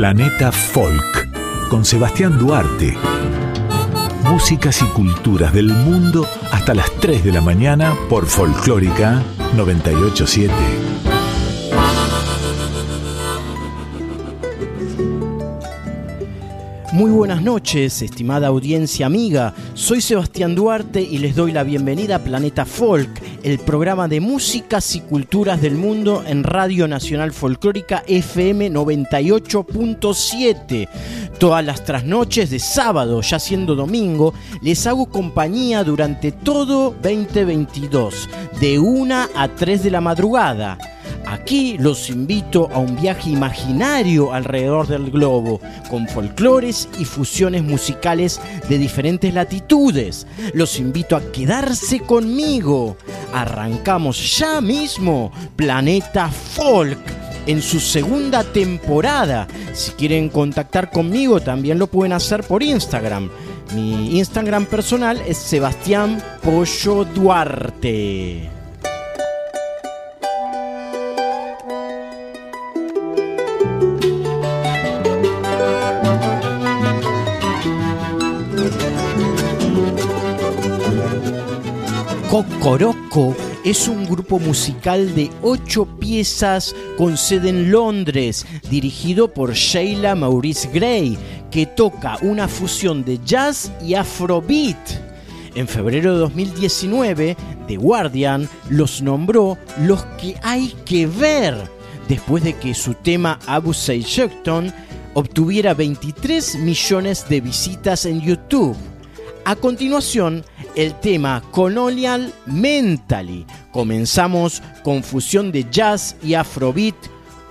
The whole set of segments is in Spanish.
Planeta Folk con Sebastián Duarte. Músicas y culturas del mundo hasta las 3 de la mañana por Folclórica 987. Muy buenas noches, estimada audiencia amiga. Soy Sebastián Duarte y les doy la bienvenida a Planeta Folk, el programa de músicas y culturas del mundo en Radio Nacional Folclórica FM 98.7. Todas las trasnoches de sábado, ya siendo domingo, les hago compañía durante todo 2022, de 1 a 3 de la madrugada. Aquí los invito a un viaje imaginario alrededor del globo, con folclores y fusiones musicales de diferentes latitudes. Los invito a quedarse conmigo. Arrancamos ya mismo Planeta Folk en su segunda temporada. Si quieren contactar conmigo también lo pueden hacer por Instagram. Mi Instagram personal es Sebastián Pollo Duarte. Cocoroco es un grupo musical de ocho piezas con sede en Londres, dirigido por Sheila Maurice Gray, que toca una fusión de jazz y afrobeat. En febrero de 2019, The Guardian los nombró los que hay que ver, después de que su tema Abu Shekton obtuviera 23 millones de visitas en YouTube. A continuación, el tema Colonial Mentally. Comenzamos con fusión de jazz y afrobeat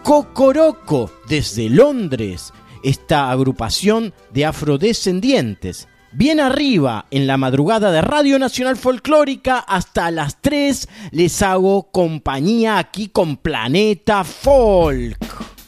Cocoroco desde Londres, esta agrupación de afrodescendientes. Bien arriba, en la madrugada de Radio Nacional Folclórica, hasta las 3 les hago compañía aquí con Planeta Folk.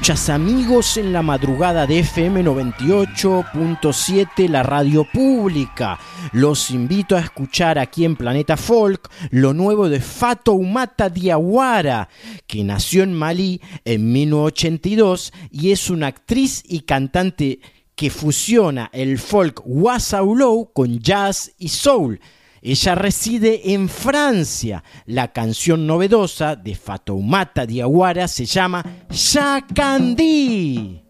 Escuchas amigos en la madrugada de FM 98.7, la radio pública. Los invito a escuchar aquí en Planeta Folk lo nuevo de Fato Umata Diawara, que nació en Malí en 1982 y es una actriz y cantante que fusiona el folk wasaulou con jazz y soul ella reside en Francia. La canción novedosa de Fatoumata Diawara se llama Shakandi.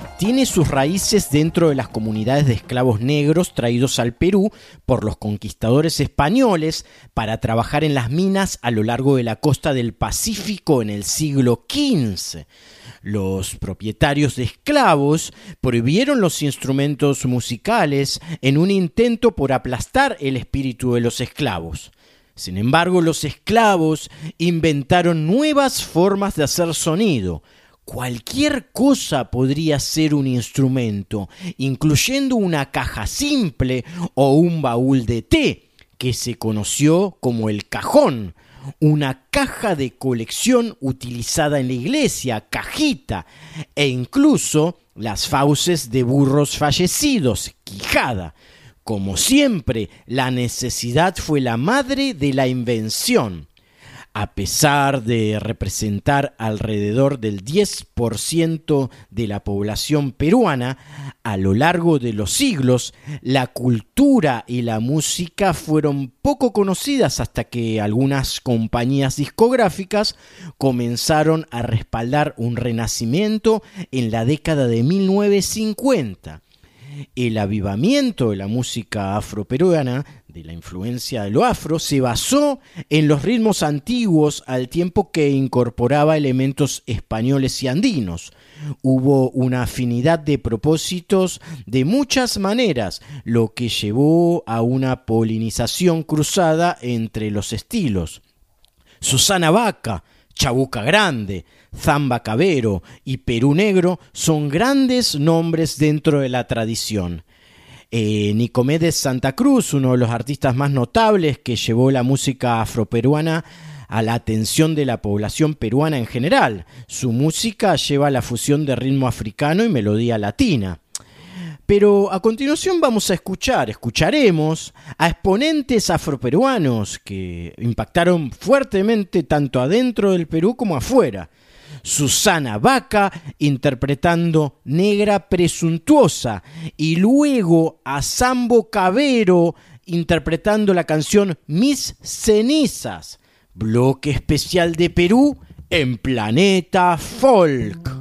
tiene sus raíces dentro de las comunidades de esclavos negros traídos al Perú por los conquistadores españoles para trabajar en las minas a lo largo de la costa del Pacífico en el siglo XV. Los propietarios de esclavos prohibieron los instrumentos musicales en un intento por aplastar el espíritu de los esclavos. Sin embargo, los esclavos inventaron nuevas formas de hacer sonido. Cualquier cosa podría ser un instrumento, incluyendo una caja simple o un baúl de té, que se conoció como el cajón, una caja de colección utilizada en la iglesia, cajita, e incluso las fauces de burros fallecidos, quijada. Como siempre, la necesidad fue la madre de la invención a pesar de representar alrededor del 10% de la población peruana, a lo largo de los siglos, la cultura y la música fueron poco conocidas hasta que algunas compañías discográficas comenzaron a respaldar un renacimiento en la década de 1950 el avivamiento de la música afroperuana, de la influencia de lo afro, se basó en los ritmos antiguos al tiempo que incorporaba elementos españoles y andinos. Hubo una afinidad de propósitos de muchas maneras, lo que llevó a una polinización cruzada entre los estilos. Susana Vaca, Chabuca Grande, Zamba Cabero y Perú Negro son grandes nombres dentro de la tradición. Eh, Nicomedes Santa Cruz, uno de los artistas más notables que llevó la música afroperuana a la atención de la población peruana en general. Su música lleva la fusión de ritmo africano y melodía latina. Pero a continuación vamos a escuchar, escucharemos a exponentes afroperuanos que impactaron fuertemente tanto adentro del Perú como afuera. Susana Vaca interpretando Negra Presuntuosa y luego a Sambo Cabero interpretando la canción Mis Cenizas, bloque especial de Perú en Planeta Folk.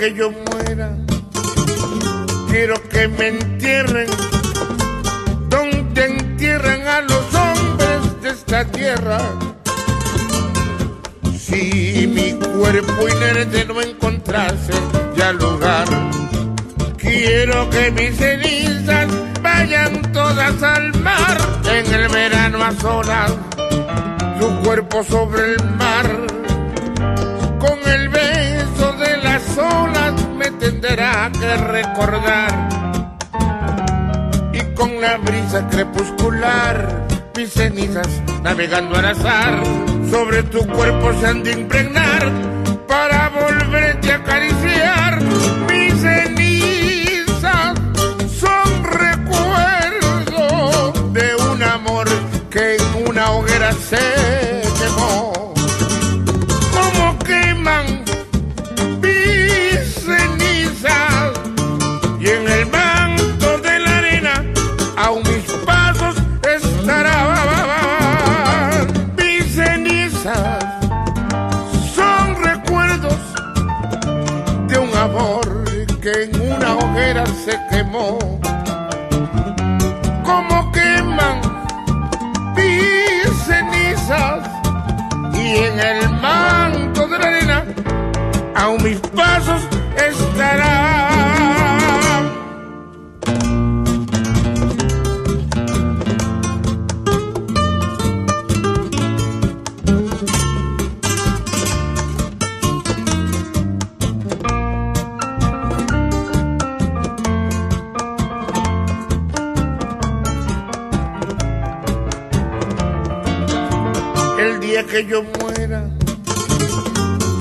Que yo muera, quiero que me entierren donde entierran a los hombres de esta tierra. Si mi cuerpo inerte no encontrase ya lugar, quiero que mis cenizas vayan todas al mar en el verano a solas, tu cuerpo sobre el mar tendrá que recordar. Y con la brisa crepuscular mis cenizas navegando al azar sobre tu cuerpo se han de impregnar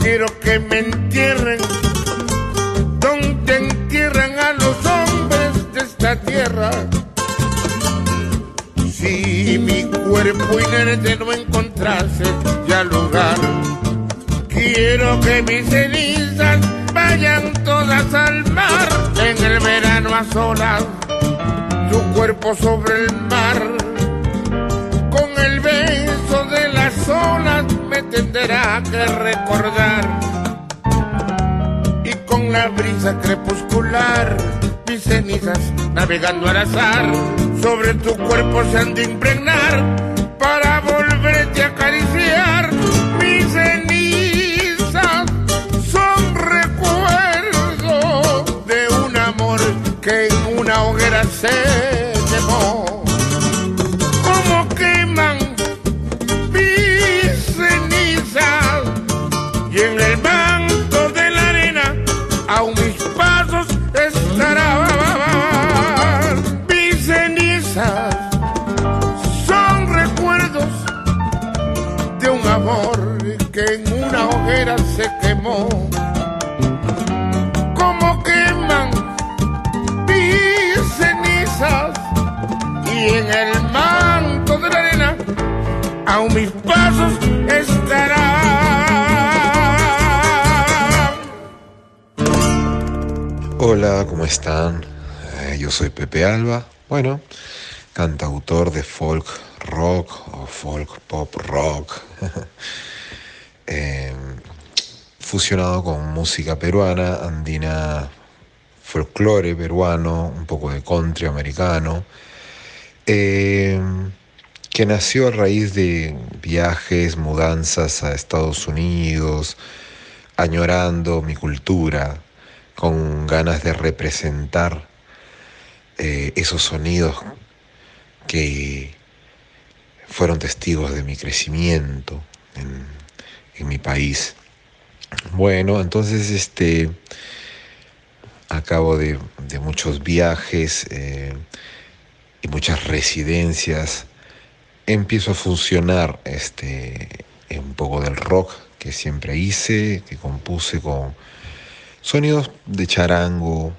quiero que me entierren donde entierran a los hombres de esta tierra. Si mi cuerpo inerte no encontrase ya lugar, quiero que mis cenizas vayan todas al mar en el verano a solas, tu cuerpo sobre el mar me tendrá que recordar. Y con la brisa crepuscular mis cenizas navegando al azar sobre tu cuerpo se han de impregnar para volverte a acariciar Hola, ¿cómo están? Eh, yo soy Pepe Alba. Bueno, cantautor de folk rock o folk pop rock. Eh, fusionado con música peruana, andina, folclore peruano, un poco de country americano. eh, que nació a raíz de viajes, mudanzas a Estados Unidos, añorando mi cultura, con ganas de representar eh, esos sonidos que fueron testigos de mi crecimiento en, mi país. Bueno, entonces este acabo de, de muchos viajes eh, y muchas residencias. Empiezo a funcionar este, un poco del rock que siempre hice, que compuse con sonidos de charango,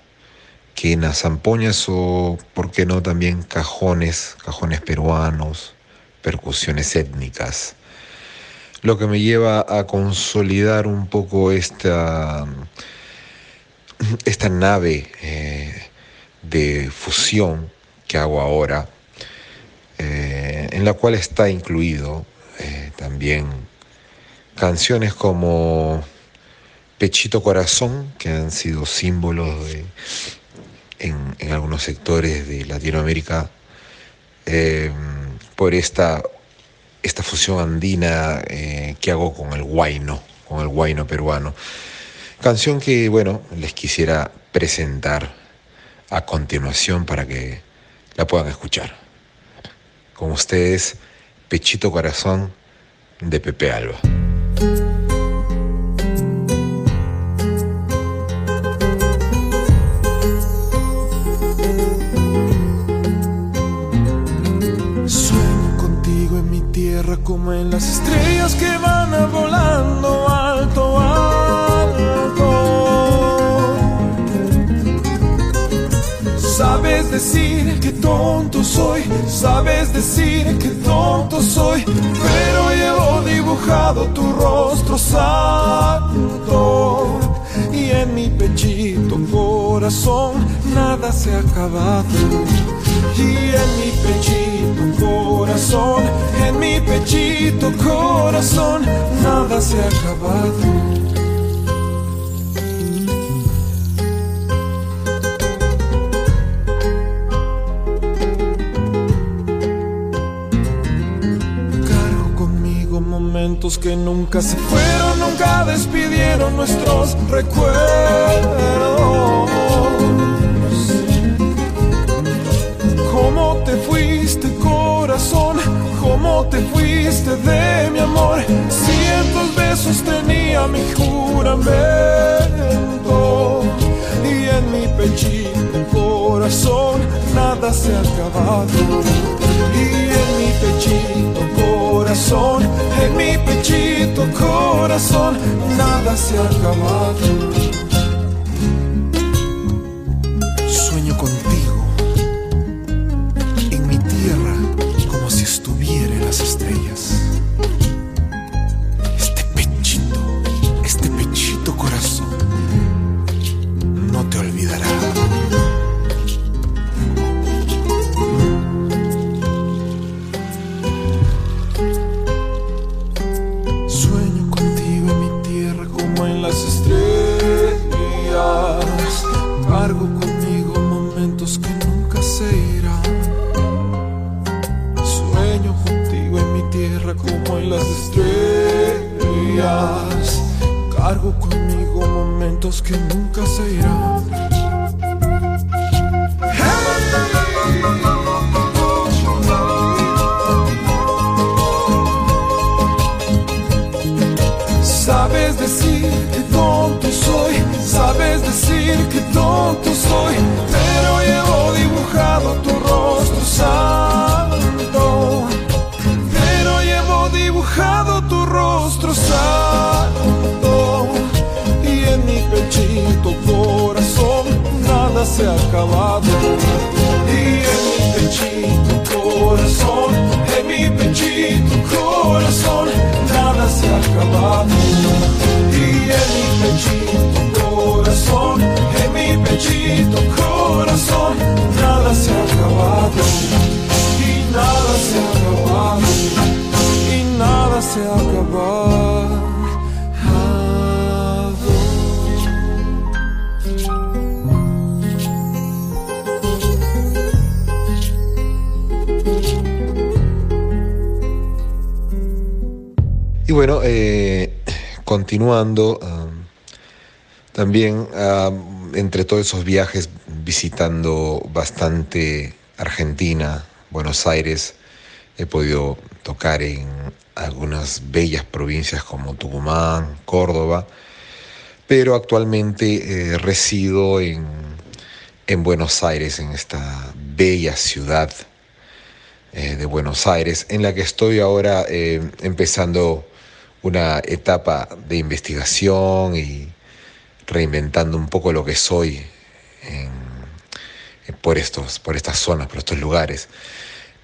quenas, zampoñas o, por qué no, también cajones, cajones peruanos, percusiones étnicas. Lo que me lleva a consolidar un poco esta, esta nave eh, de fusión que hago ahora, eh, en la cual está incluido eh, también canciones como Pechito Corazón, que han sido símbolos en, algunos sectores de Latinoamérica eh, por esta, esta fusión andina eh, que hago con el guayno, con el guayno peruano. Canción que, bueno, les quisiera presentar a continuación para que la puedan escuchar. Con ustedes, Pechito Corazón de Pepe Alba. Sueño contigo en mi tierra como en las estrellas que van volando alto, alto. Sabes decir que tonto soy, sabes decir que tonto soy, pero llevo dibujado tu rostro santo. Y en mi pechito corazón nada se ha acabado. Y en mi pechito corazón, en mi pechito corazón, nada se ha acabado. Conmigo momentos que nunca se fueron, nunca despidieron nuestros recuerdos. Corazón? ¿Cómo te fuiste de mi amor? Cientos besos tenía mi juramento. Y en mi pechito, corazón, nada se ha acabado. Y en mi pechito, corazón, en mi pechito, corazón, nada se ha acabado. Esos viajes visitando bastante Argentina, Buenos Aires, he podido tocar en algunas bellas provincias como Tucumán, Córdoba, pero actualmente eh, resido en, en Buenos Aires, en esta bella ciudad eh, de Buenos Aires, en la que estoy ahora eh, empezando una etapa de investigación y reinventando un poco lo que soy en- por, estos, por estas zonas, por estos lugares,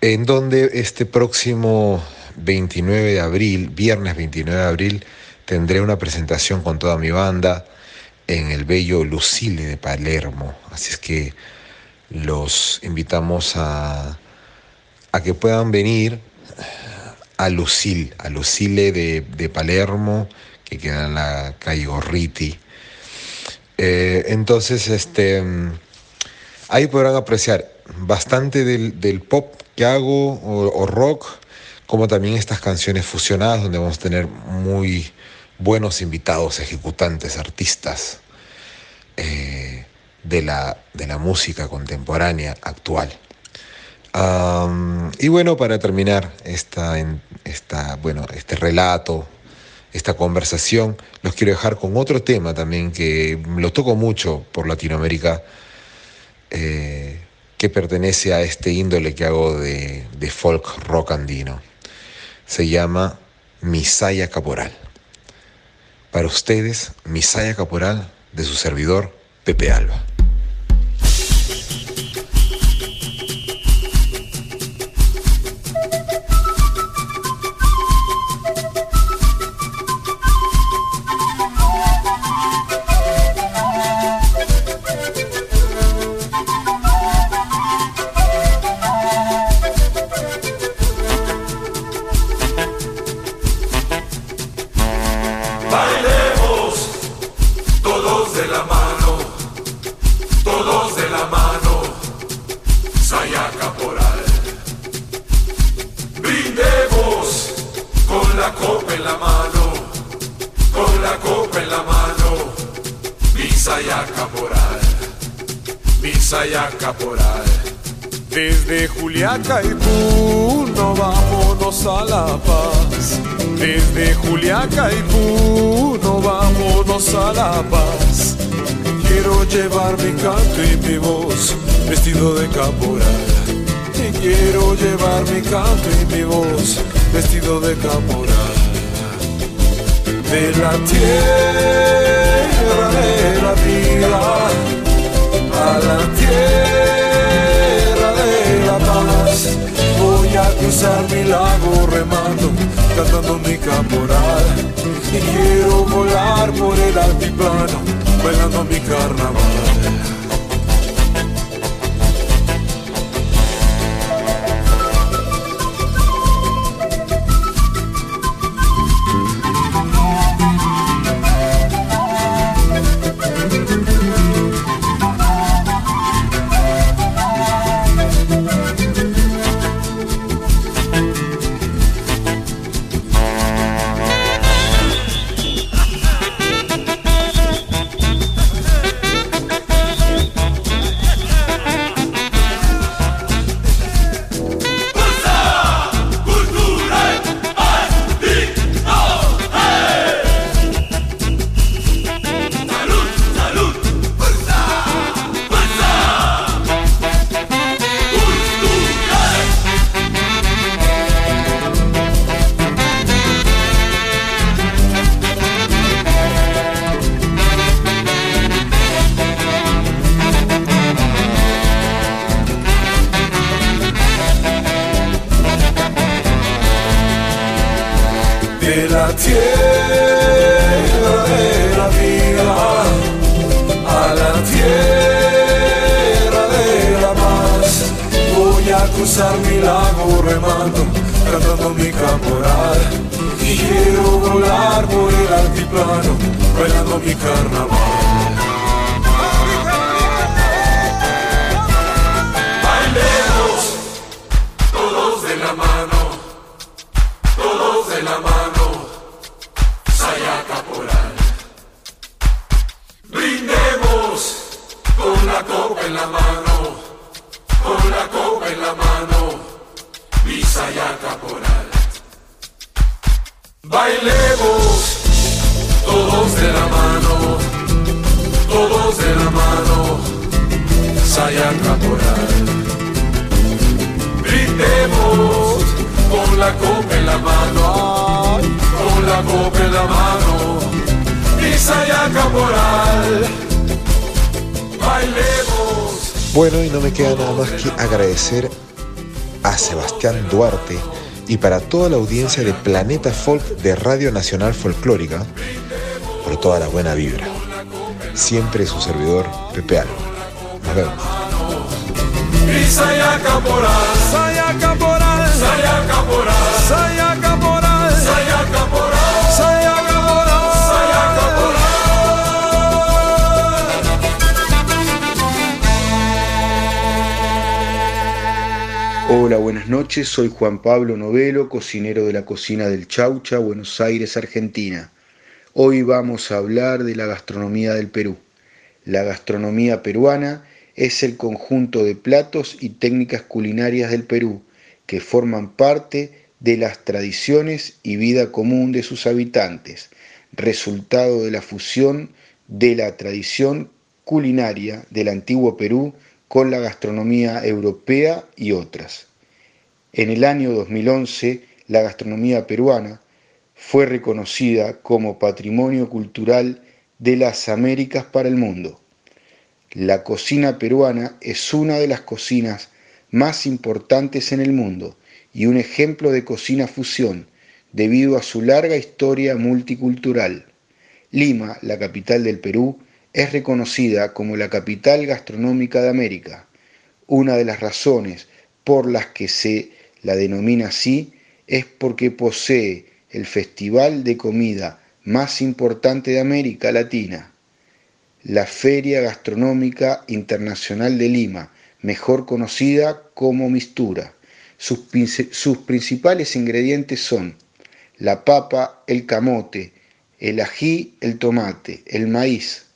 en donde este próximo 29 de abril, viernes 29 de abril, tendré una presentación con toda mi banda en el bello Lucile de Palermo. Así es que los invitamos a, a que puedan venir a Lucil, a Lucile de, de Palermo, que queda en la calle Gorriti. Eh, entonces, este, mm, ahí podrán apreciar bastante del, del pop que hago o, rock, como también estas canciones fusionadas, donde vamos a tener muy buenos invitados, ejecutantes, artistas eh, de, la, de la música contemporánea actual. Y bueno, para terminar esta, esta, bueno, este relato, esta conversación, los quiero dejar con otro tema también que lo toco mucho por Latinoamérica, eh, que pertenece a este índole que hago de, de folk rock andino. Se llama Misaya Caporal. Para ustedes, Misaya Caporal de su servidor, Pepe Alba. Desde Juliaca y Puno vámonos a La Paz. Desde Juliaca y Puno vámonos a La Paz. Quiero llevar mi canto y mi voz vestido de caporal. Y quiero llevar mi canto y mi voz vestido de caporal. De la tierra de la vida a la tierra cruzar mi lago remando, cantando mi caporal. Y quiero volar por el altiplano, bailando mi carnaval. Y para toda la audiencia de Planeta Folk de Radio Nacional Folclórica por toda la buena vibra. Siempre su servidor, Pepe Alba. Soy Juan Pablo Novelo, cocinero de la cocina del Chaucha, Buenos Aires, Argentina. Hoy vamos a hablar de la gastronomía del Perú. La gastronomía peruana es el conjunto de platos y técnicas culinarias del Perú que forman parte de las tradiciones y vida común de sus habitantes, resultado de la fusión de la tradición culinaria del antiguo Perú con la gastronomía europea y otras. En el año 2011, la gastronomía peruana fue reconocida como Patrimonio Cultural de las Américas para el mundo. La cocina peruana es una de las cocinas más importantes en el mundo y un ejemplo de cocina fusión debido a su larga historia multicultural. Lima, la capital del Perú, es reconocida como la capital gastronómica de América. Una de las razones por las que se la denomina así es porque posee el festival de comida más importante de América Latina, la Feria Gastronómica Internacional de Lima, mejor conocida como Mistura. Sus, principales ingredientes son la papa, el camote, el ají, el tomate, el maíz.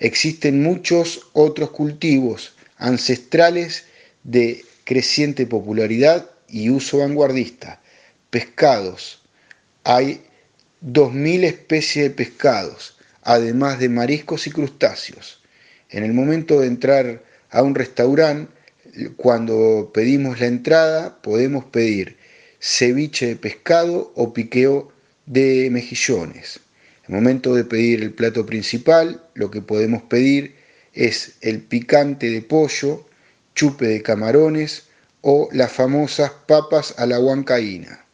Existen muchos otros cultivos ancestrales de creciente popularidad y uso vanguardista. Pescados. Hay 2.000 especies de pescados, además de mariscos y crustáceos. En el momento de entrar a un restaurante, cuando pedimos la entrada, podemos pedir ceviche de pescado o piqueo de mejillones. En el momento de pedir el plato principal, lo que podemos pedir es el picante de pollo, chupe de camarones o las famosas papas a la huancaína.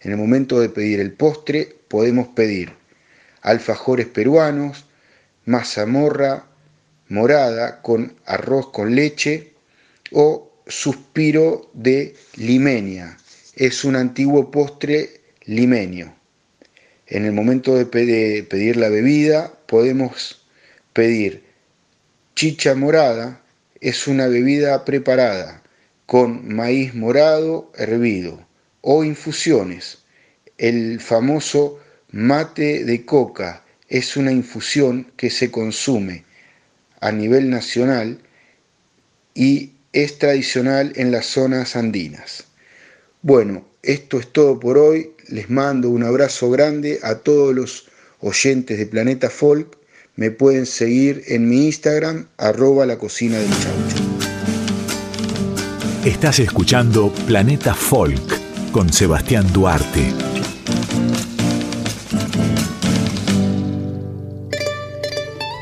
En el momento de pedir el postre, podemos pedir alfajores peruanos, mazamorra morada con arroz con leche o suspiro de limenia. Es un antiguo postre limeño. En el momento de pedir la bebida podemos pedir chicha morada, es una bebida preparada con maíz morado hervido o infusiones. El famoso mate de coca es una infusión que se consume a nivel nacional y es tradicional en las zonas andinas. Bueno, esto es todo por hoy. Les mando un abrazo grande a todos los oyentes de Planeta Folk. Me pueden seguir en mi Instagram, arroba la cocina del chaucho. Estás escuchando Planeta Folk con Sebastián Duarte.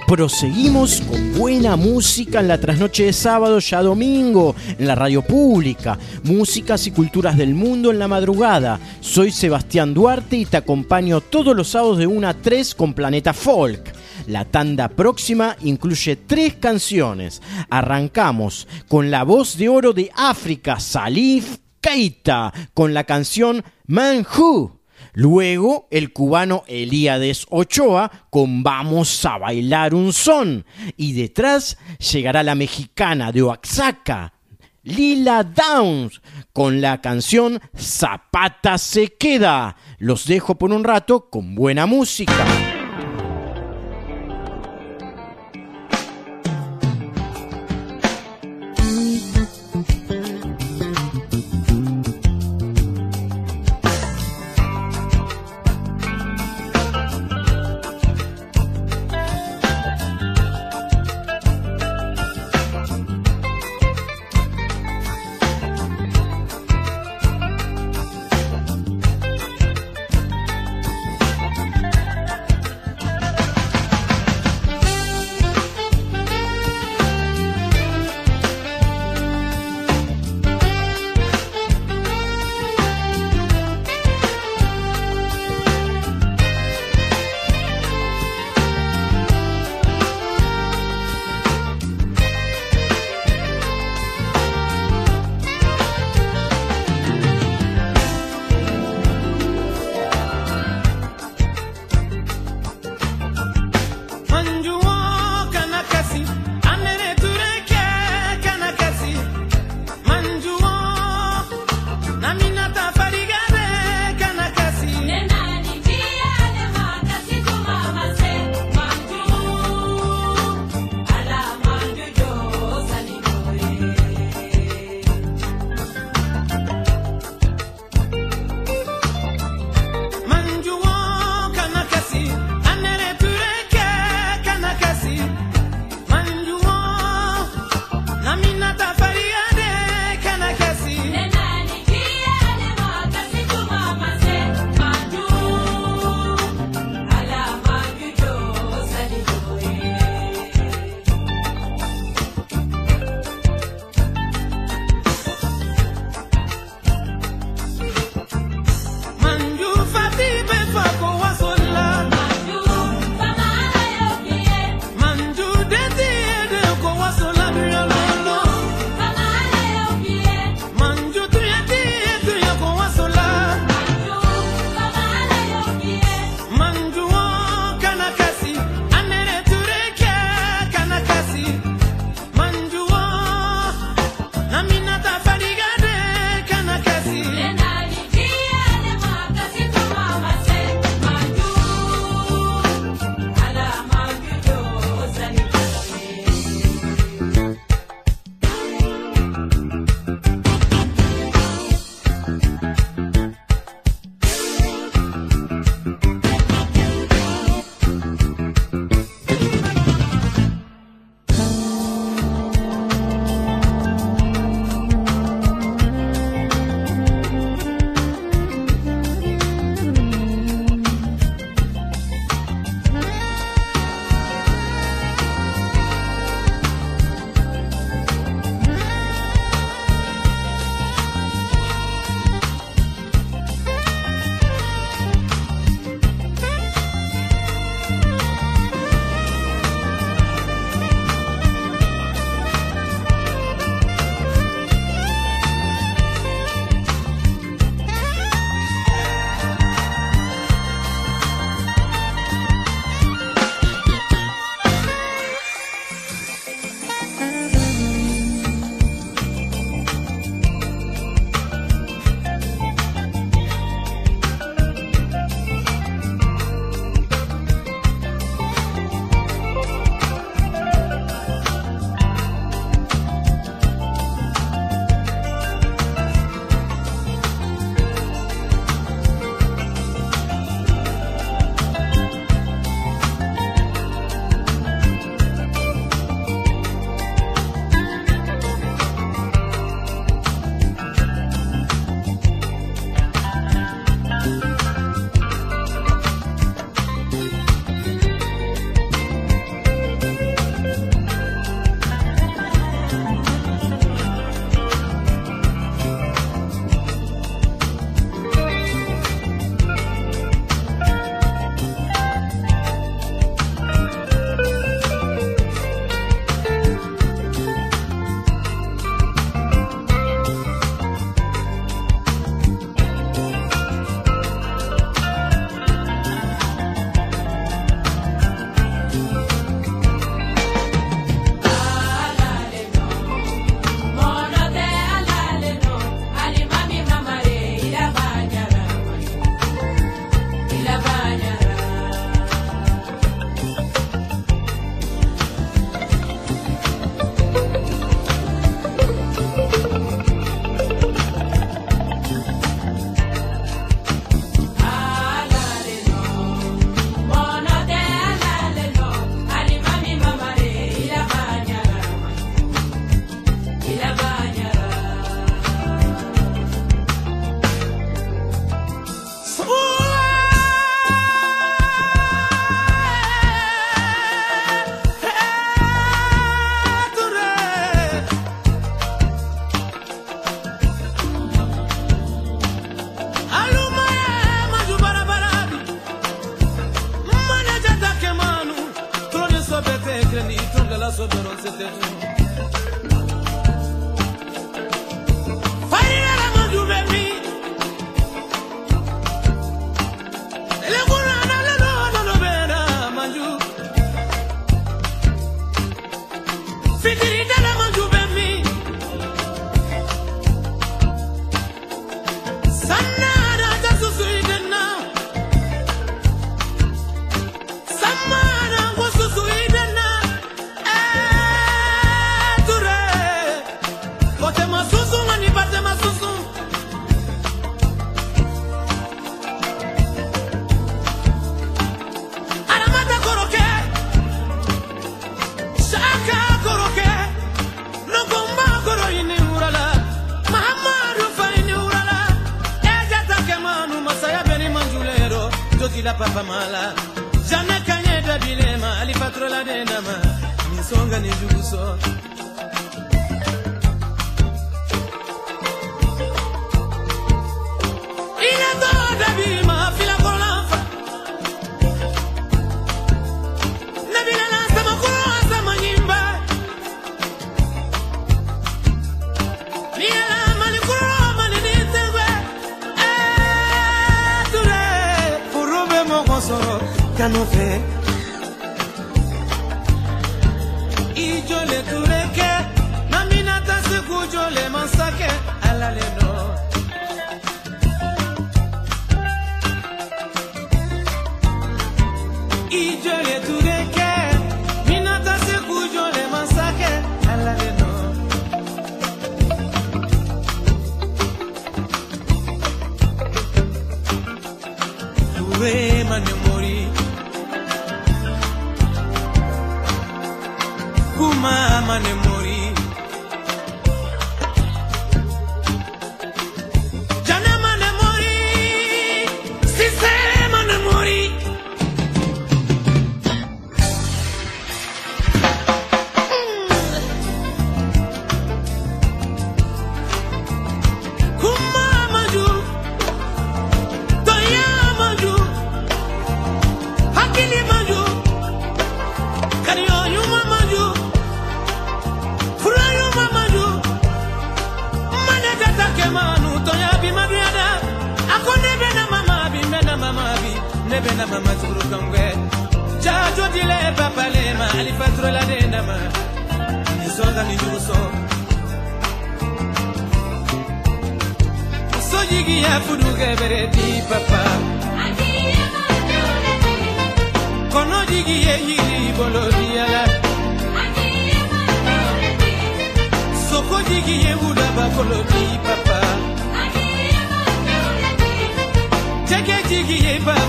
Proseguimos con buena música en la trasnoche de sábado, ya domingo, en la radio pública. Músicas y culturas del mundo en la madrugada. Soy Sebastián Duarte y te acompaño todos los sábados de 1 a 3 con Planeta Folk. La tanda próxima incluye tres canciones. Arrancamos con la voz de oro de África, Salif Keita, con la canción Man Who. Luego el cubano Elíades Ochoa con Vamos a bailar un son. Y detrás llegará la mexicana de Oaxaca, Lila Downs, con la canción Zapata se queda. Los dejo por un rato con buena música.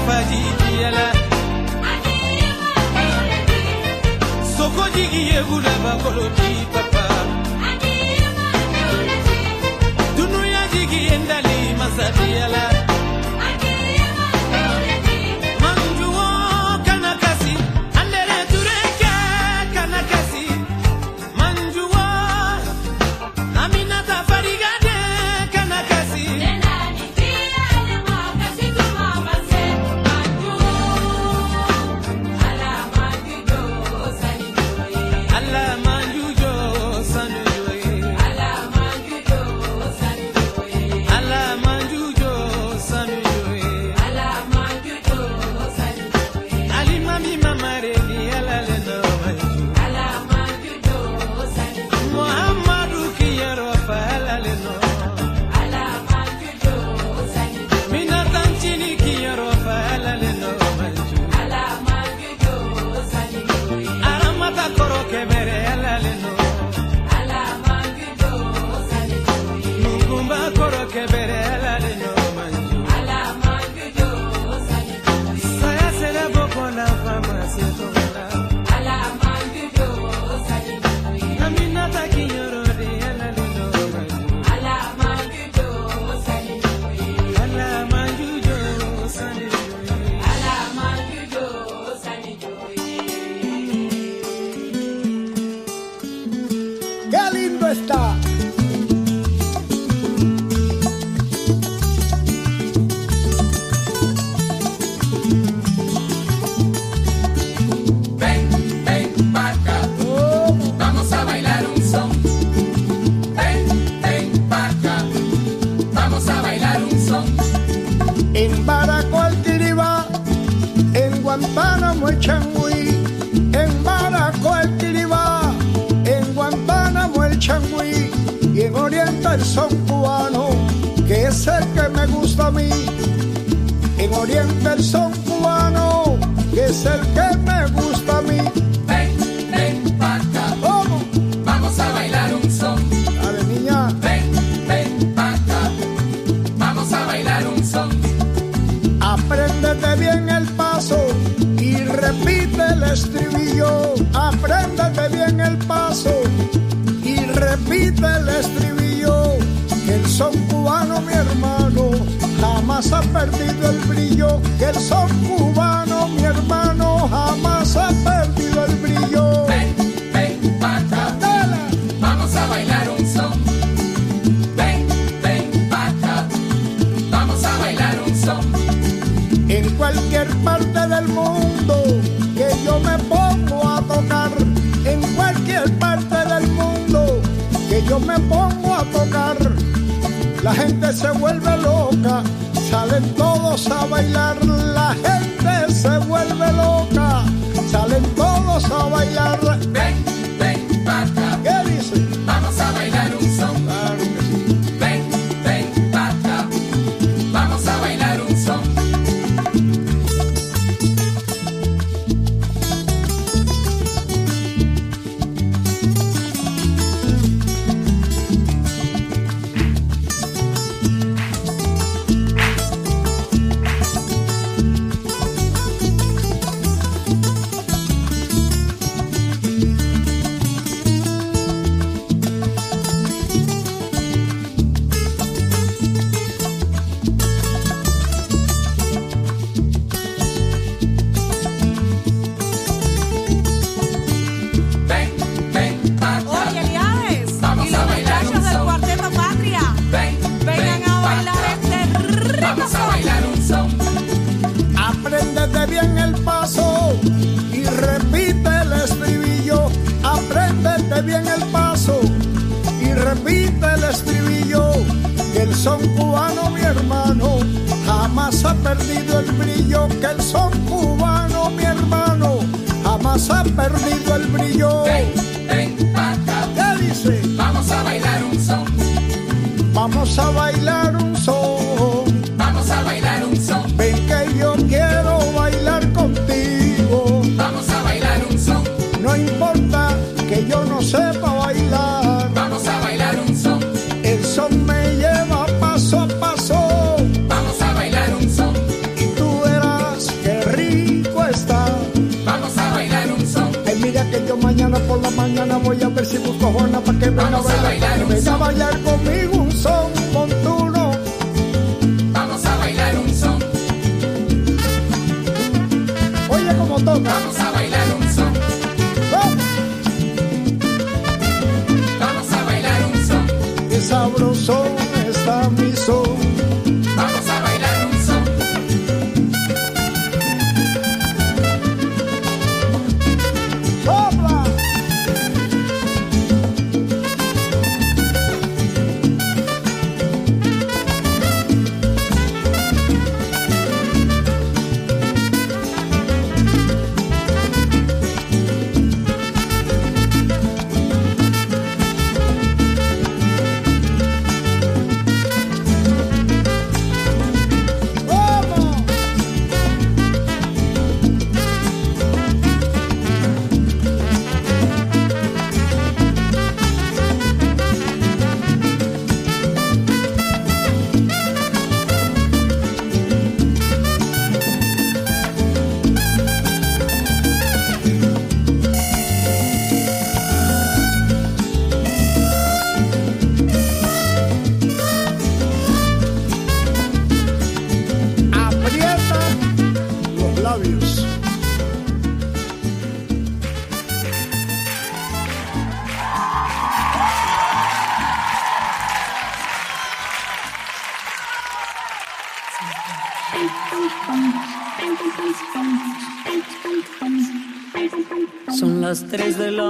fadiyala soko jigi yegula bakoloti papa dunuya jigi endali masadiyala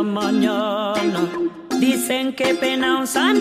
mañana. Dicen que pena un santero.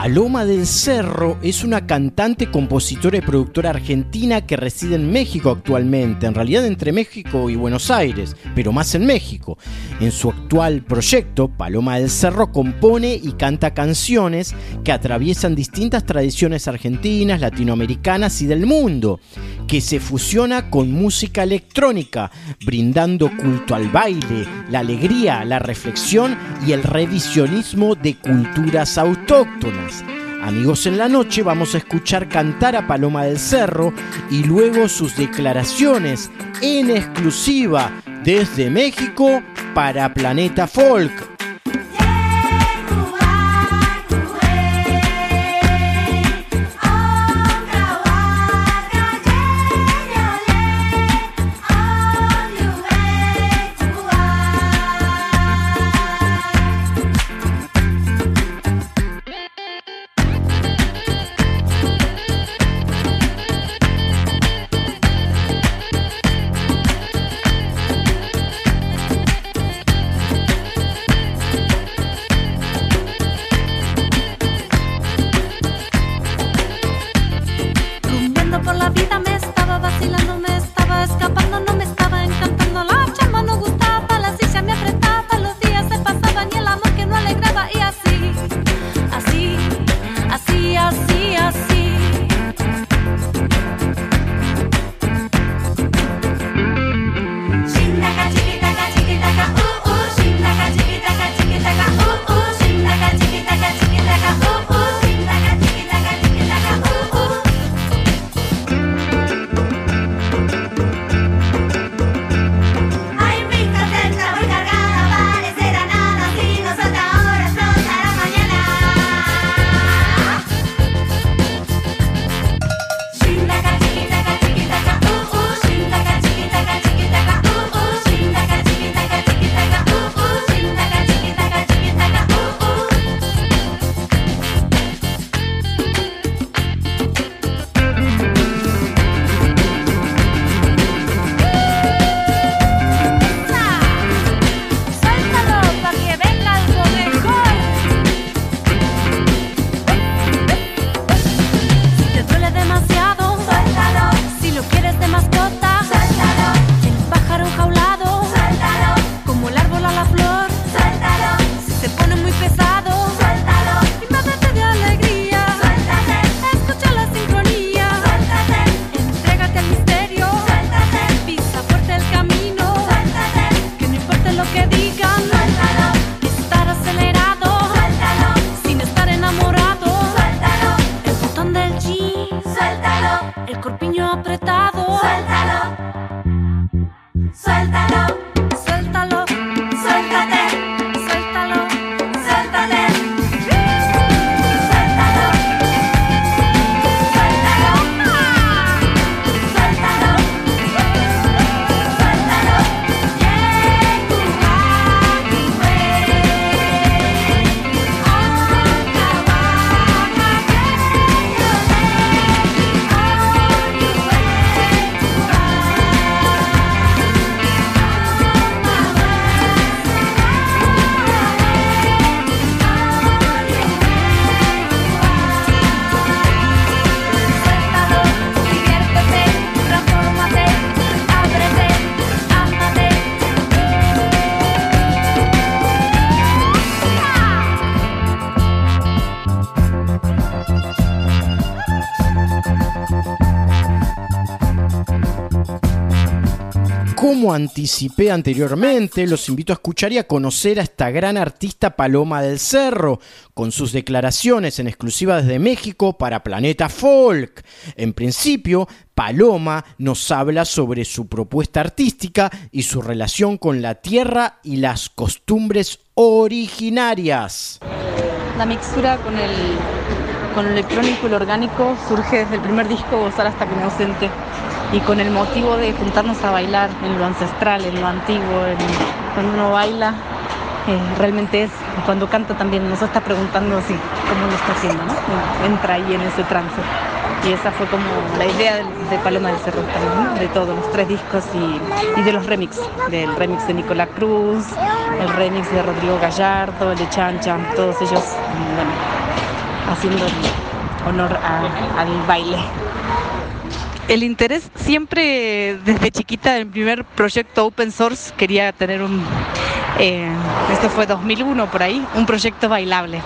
Paloma del Cerro es una cantante, compositora y productora argentina que reside en México actualmente, en realidad entre México y Buenos Aires, pero más en México. En su actual proyecto, Paloma del Cerro compone y canta canciones que atraviesan distintas tradiciones argentinas, latinoamericanas y del mundo, que se fusiona con música electrónica, brindando culto al baile, la alegría, la reflexión y el revisionismo de culturas autóctonas. Amigos en la Noche vamos a escuchar cantar a Paloma del Cerro y luego sus declaraciones en exclusiva desde México para Planeta Folk. Anticipé anteriormente, los invito a escuchar y a conocer a esta gran artista Paloma del Cerro, con sus declaraciones en exclusiva desde México para Planeta Folk. En principio, Paloma nos habla sobre su propuesta artística y su relación con la tierra y las costumbres originarias. La mixtura con el, con electrónico y lo orgánico surge desde el primer disco Gozar hasta que me ausente y con el motivo de juntarnos a bailar en lo ancestral, en lo antiguo, cuando uno baila, eh, realmente es, cuando canta también nos está preguntando así, cómo lo está haciendo, ¿no? Entra ahí en ese trance. Y esa fue como la idea de, de Paloma del Cerro también, de todos los tres discos y, de los remix, del remix de Nicolás Cruz, el remix de Rodrigo Gallardo, el de Chancha, todos ellos, mm, haciendo honor al baile. El interés siempre desde chiquita, el primer proyecto open source, quería tener un, eh, esto fue 2001 por ahí, un proyecto bailable.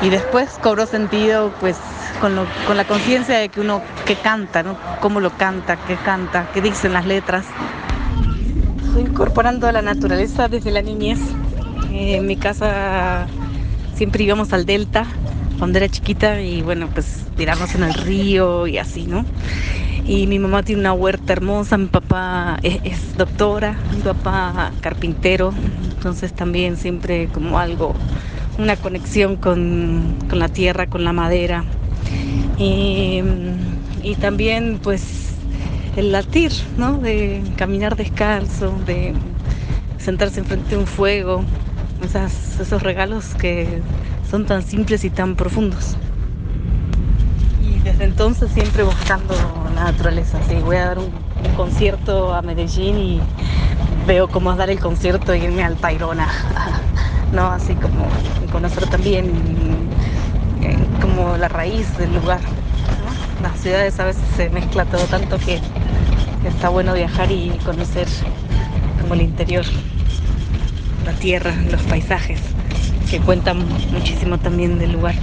Y después cobró sentido pues con, lo- con la conciencia de que uno que canta, ¿no? Cómo lo canta, qué canta, qué dicen las letras. Fui incorporando a la naturaleza desde la niñez. Eh, en mi casa siempre íbamos al delta cuando era chiquita y bueno, pues tirarnos en el río y así, ¿no? Y mi mamá tiene una huerta hermosa, mi papá es, doctora, mi papá carpintero, entonces también siempre como algo, una conexión con, con la tierra, con la madera. Y, y también pues el latir, ¿no? De caminar descalzo, de sentarse enfrente de un fuego, esas- esos regalos que son tan simples y tan profundos. Desde entonces siempre buscando la naturaleza. Sí, voy a dar un, concierto a Medellín y veo cómo es dar el concierto e irme al Tayrona. ¿no? Así como conocer también eh, como la raíz del lugar. Las ciudades a veces se mezcla todo tanto que está bueno viajar y conocer como el interior, la tierra, los paisajes, que cuentan muchísimo también del lugar.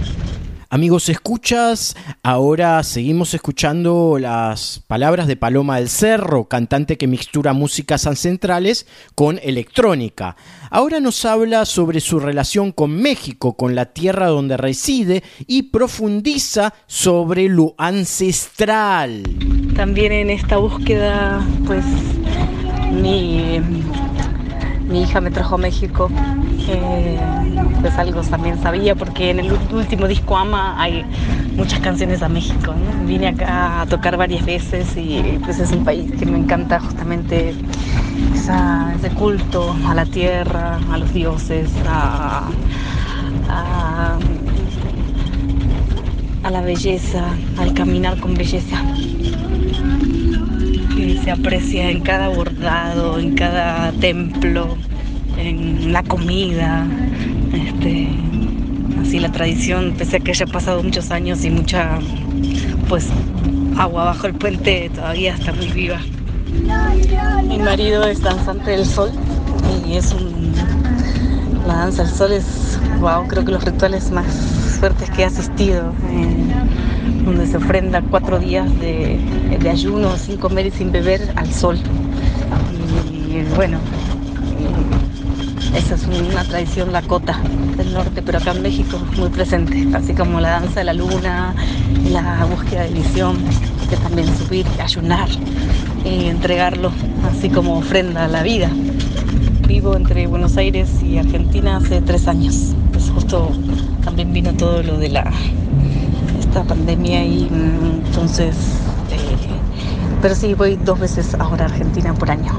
Amigos, escuchas, ahora seguimos escuchando las palabras de Paloma del Cerro, cantante que mixtura músicas ancestrales con electrónica. Ahora nos habla sobre su relación con México, con la tierra donde reside y profundiza sobre lo ancestral. También en esta búsqueda, pues mi, mi hija me trajo a México. pues algo también sabía porque en el último disco Ama hay muchas canciones a México. Vine acá a tocar varias veces y pues es un país que me encanta justamente ese culto a la tierra, a los dioses, a- a la belleza, al caminar con belleza que se aprecia en cada bordado, en cada templo, en la comida, este, así la tradición, pese a que haya pasado muchos años y mucha, pues, agua bajo el puente, todavía está muy viva. Mi marido es danzante del sol y es un, la danza del sol es, wow, creo que los rituales más fuertes que he asistido. eh, donde se ofrenda cuatro días de, de ayuno sin comer y sin beber al sol. Y bueno, esa es una tradición lakota del norte, pero acá en México muy presente, así como la danza de la luna, la búsqueda de visión, que también subir, ayunar y entregarlo así como ofrenda a la vida. Vivo entre Buenos Aires y Argentina hace tres años, pues justo también vino todo lo de la esta pandemia y mm, entonces eh, pero sí voy dos veces ahora a Argentina por año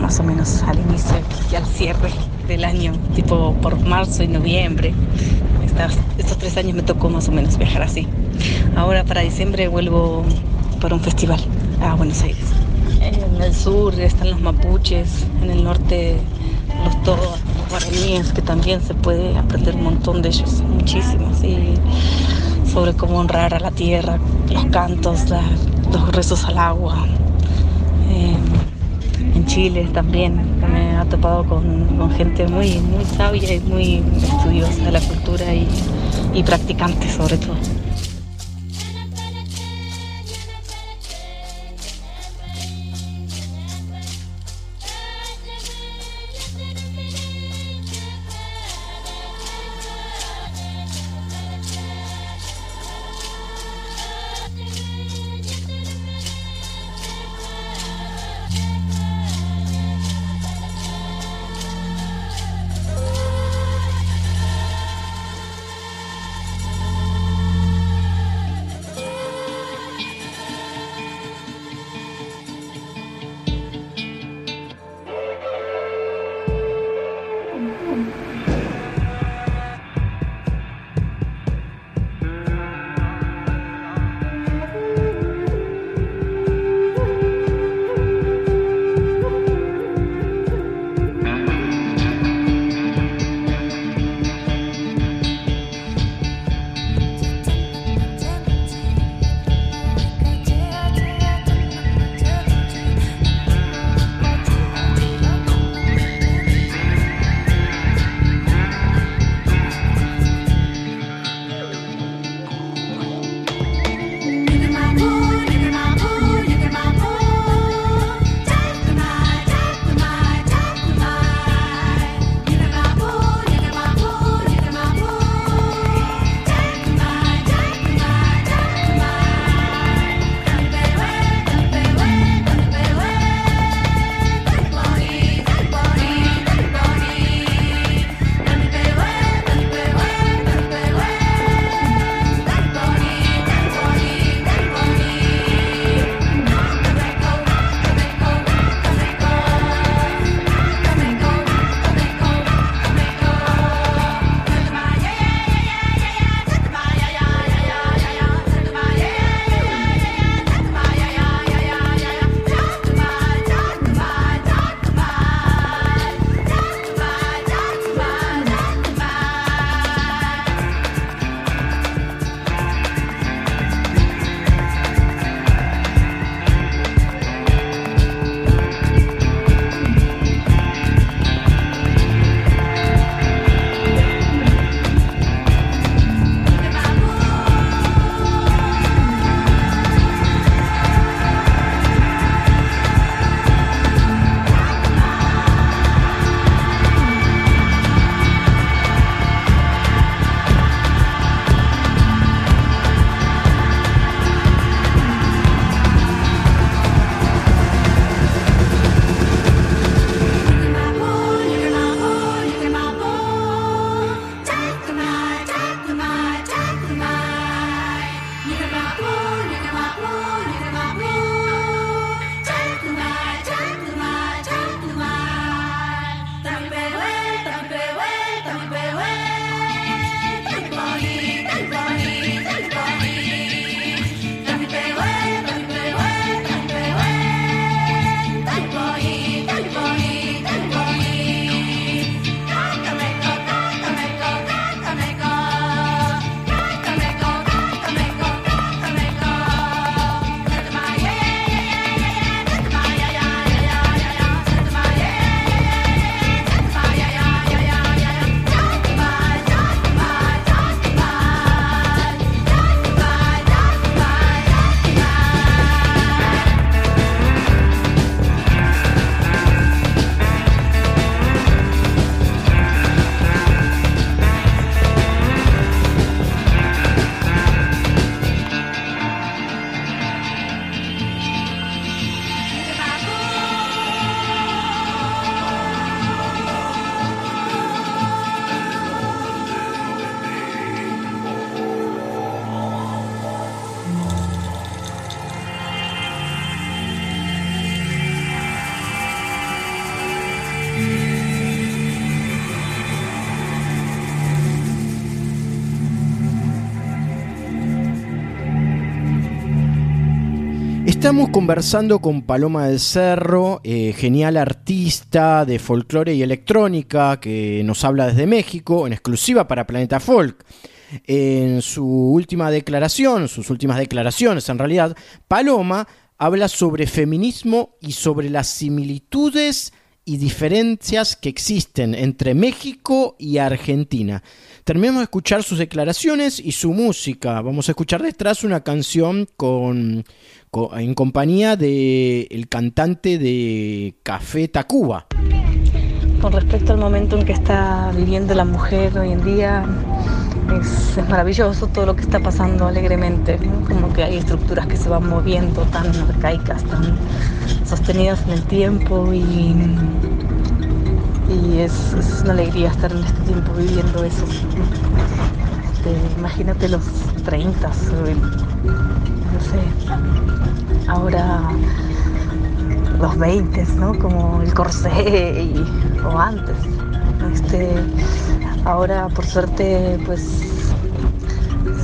más o menos al inicio y al cierre del año tipo por marzo y noviembre. Estas- estos tres años me tocó más o menos viajar así. Ahora para diciembre vuelvo para un festival a Buenos Aires. En el sur están los mapuches en el norte los todas los guaraníes que también se puede aprender un montón de ellos muchísimos. Y sobre cómo honrar a la tierra, los cantos, los rezos al agua. Eh, en Chile también me ha topado con, gente muy, muy sabia y muy estudiosa de la cultura y practicante sobre todo. Estamos conversando con Paloma del Cerro, eh, genial artista de folclore y electrónica que nos habla desde México, en exclusiva para Planeta Folk. En su última declaración, sus últimas declaraciones en realidad, Paloma habla sobre feminismo y sobre las similitudes y diferencias que existen entre México y Argentina. Terminamos de escuchar sus declaraciones y su música. Vamos a escuchar detrás una canción con, co- en compañía del el cantante de Café Tacuba. Con respecto al momento en que está viviendo la mujer hoy en día, es, maravilloso todo lo que está pasando alegremente, como que hay estructuras que se van moviendo tan arcaicas, tan sostenidas en el tiempo y, y es, una alegría estar en este tiempo viviendo eso. Este, imagínate los 30, el- no sé, ahora los 20, ¿no? Como el corsé y- o antes. Este, ahora, por suerte, pues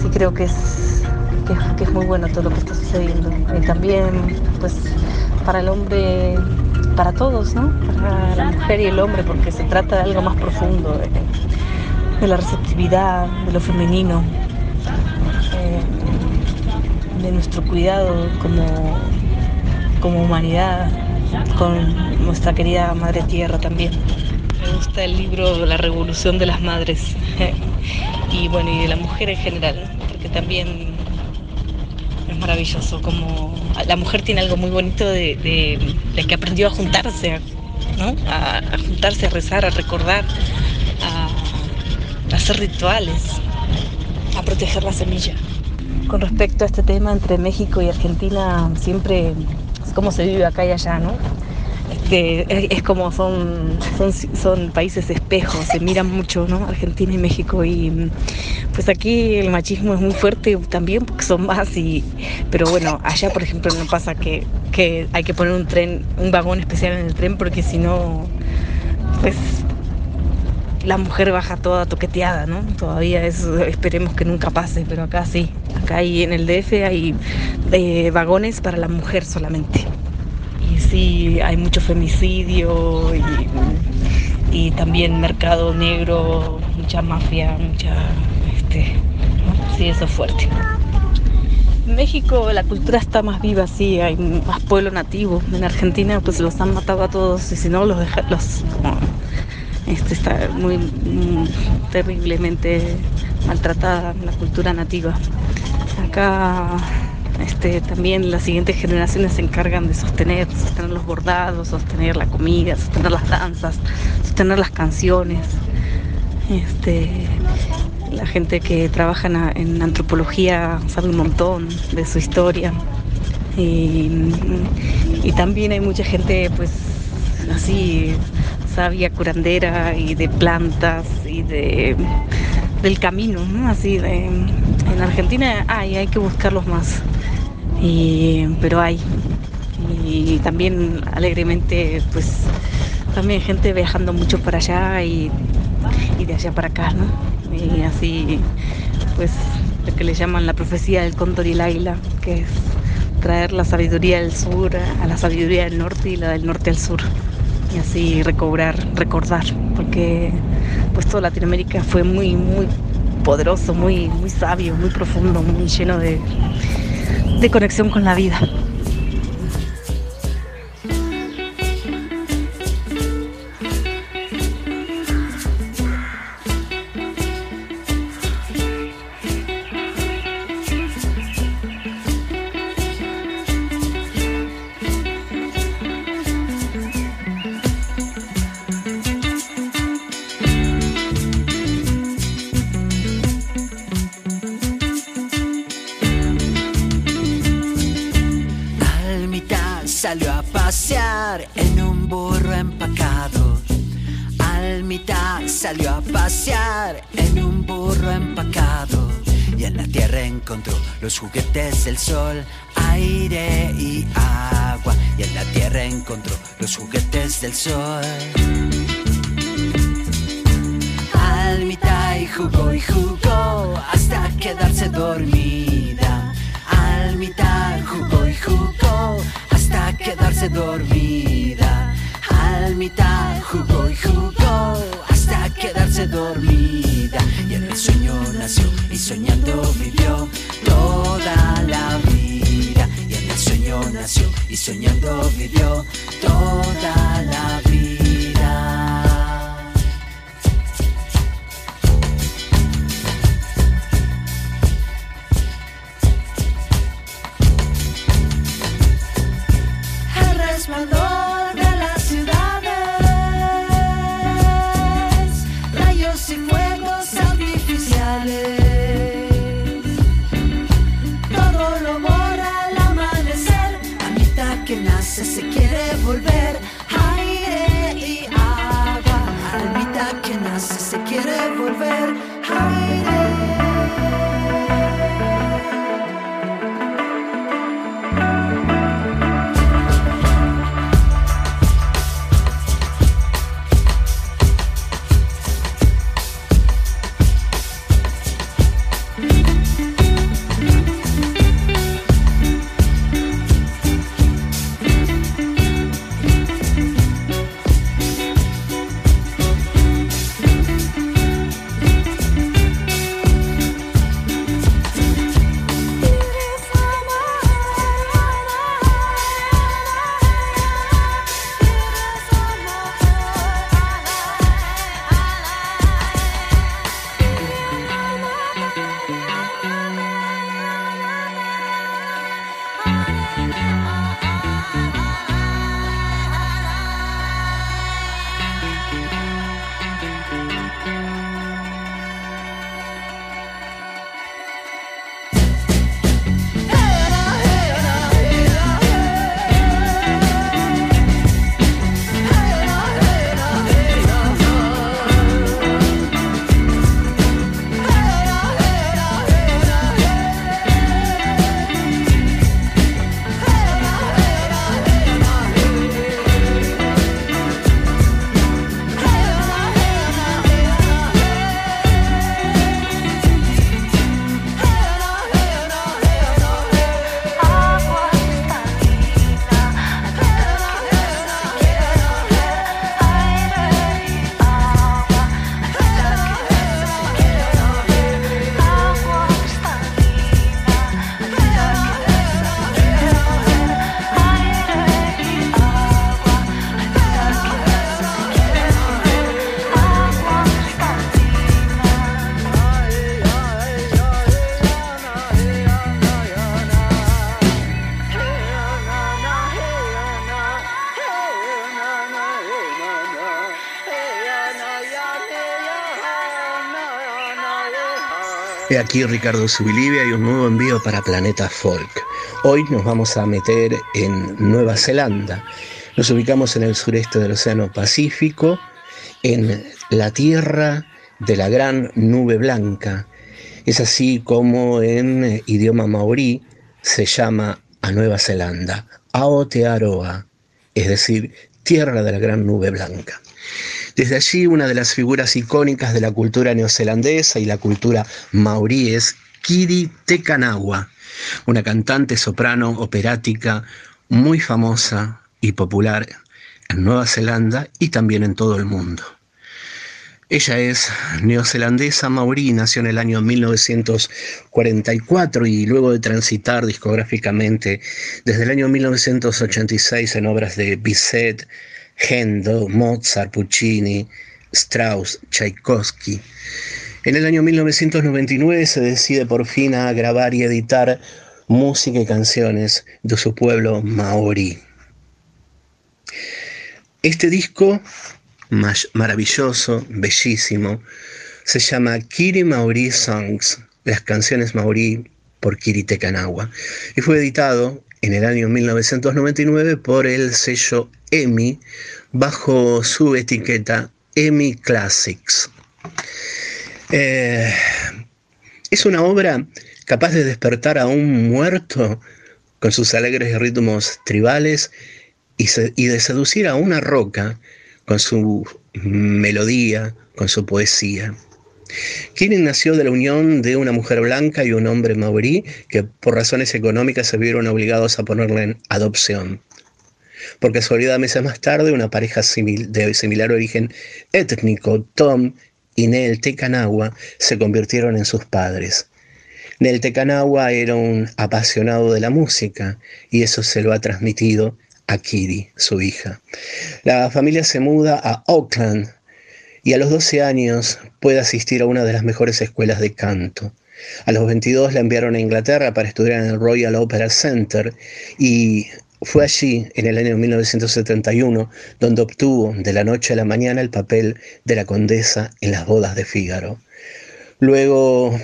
sí creo que es, que, muy bueno todo lo que está sucediendo. Y también, pues, para el hombre, para todos, ¿no? Para la mujer y el hombre, porque se trata de algo más profundo, de, la receptividad, de lo femenino, de nuestro cuidado como, como humanidad con nuestra querida Madre Tierra también. Me gusta el libro La Revolución de las Madres y bueno, y de la mujer en general, porque también es maravilloso como la mujer tiene algo muy bonito de, de- de que aprendió a juntarse, ¿no? A, a juntarse, a rezar, a recordar, a, a hacer rituales, a proteger la semilla. Con respecto a este tema entre México y Argentina, siempre es como se vive acá y allá, ¿no? Este, es, es como son, son, son países espejos, se miran mucho, ¿no? Argentina y México. Y pues aquí el machismo es muy fuerte también porque son más y. Pero bueno, allá por ejemplo no pasa que, que hay que poner un tren, un vagón especial en el tren porque si no, pues la mujer baja toda toqueteada, ¿no? Todavía eso esperemos que nunca pase, pero acá sí. Acá hay, en el DF hay eh, vagones para la mujer solamente. Y sí, hay mucho femicidio y, también mercado negro, mucha mafia, mucha... Este. Sí, eso es fuerte. México la cultura está más viva, sí, hay más pueblo nativo. En Argentina pues los han matado a todos y si no los los este, está muy terriblemente maltratada la cultura nativa. Acá este, también las siguientes generaciones se encargan de sostener, sostener los bordados, sostener la comida, sostener las danzas, sostener las canciones. Este, la gente que trabaja en antropología sabe un montón de su historia. Y, y también hay mucha gente pues así sabia curandera y de plantas y de del camino, ¿no? Así de, en Argentina hay, hay que buscarlos más. Y, pero hay. Y también alegremente, pues también gente viajando mucho para allá y, y de allá para acá, ¿no? Y así, pues lo que le llaman la profecía del cóndor y el águila, que es traer la sabiduría del sur a la sabiduría del norte y la del norte al sur. Y así recobrar, recordar, porque pues toda Latinoamérica fue muy, muy poderoso, muy, muy sabio, muy profundo, muy lleno de, de conexión con la vida. Almita salió a pasear en un burro empacado. Y en la tierra encontró los juguetes del sol, aire y agua. Y en la tierra encontró los juguetes del sol. Almita y jugó y jugó hasta quedarse dormida. Almita jugó y jugó quedarse dormida. Almita jugó y jugó hasta quedarse dormida. Y en el sueño nació y soñando vivió toda la vida. Y en el sueño nació y soñando vivió toda la vida. Aquí Ricardo Subilivia y un nuevo envío para Planeta Folk. Hoy nos vamos a meter en Nueva Zelanda. Nos ubicamos en el sureste del Océano Pacífico, en la tierra de la gran nube blanca. Es así como en idioma maorí se llama a Nueva Zelanda, Aotearoa, es decir, tierra de la gran nube blanca. Desde allí, una de las figuras icónicas de la cultura neozelandesa y la cultura maorí es Kiri Tekanawa, una cantante soprano operática muy famosa y popular en Nueva Zelanda y también en todo el mundo. Ella es neozelandesa maorí, nació en el año 1944 y luego de transitar discográficamente desde el año 1986 en obras de Bizet, Händel, Mozart, Puccini, Strauss, Tchaikovsky. En el año 1999 se decide por fin a grabar y editar música y canciones de su pueblo maorí. Este disco, maravilloso, bellísimo, se llama Kiri Maori Songs, las canciones maorí por Kiri Tekanawa, y fue editado en el año 1999 por el sello EMI bajo su etiqueta EMI Classics. Eh, es una obra capaz de despertar a un muerto con sus alegres ritmos tribales y, y de seducir a una roca con su melodía, con su poesía. Kirin nació de la unión de una mujer blanca y un hombre maorí que por razones económicas se vieron obligados a ponerla en adopción. Por casualidad, meses más tarde, una pareja de similar origen étnico, Tom y Nel Tecanagua, se convirtieron en sus padres. Nel Tecanagua era un apasionado de la música y eso se lo ha transmitido a Kiri, su hija. La familia se muda a Auckland y a los 12 años puede asistir a una de las mejores escuelas de canto. A los 22 la enviaron a Inglaterra para estudiar en el Royal Opera Center y fue allí, en el año 1971, donde obtuvo de la noche a la mañana el papel de la condesa en las bodas de Fígaro. Luego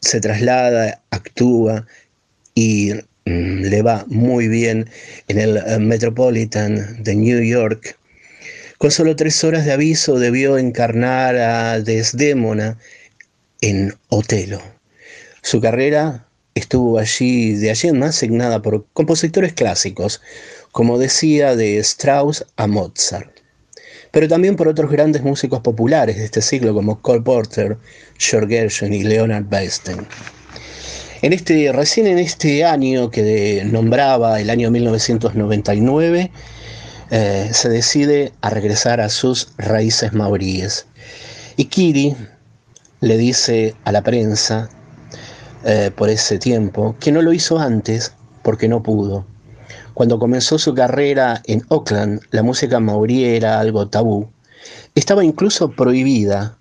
se traslada, actúa y mm, le va muy bien en el eh, Metropolitan de New York. Con solo tres horas de aviso debió encarnar a Desdémona en Otelo. Su carrera estuvo allí, de allí en más, signada por compositores clásicos, como decía, de Strauss a Mozart, pero también por otros grandes músicos populares de este siglo como Cole Porter, George Gershwin y Leonard Bernstein. En este, recién en este año que nombraba el año 1999, eh, se decide a regresar a sus raíces maoríes. Y Kiri le dice a la prensa eh, por ese tiempo que no lo hizo antes porque no pudo. Cuando comenzó su carrera en Auckland, la música maorí era algo tabú. Estaba incluso prohibida.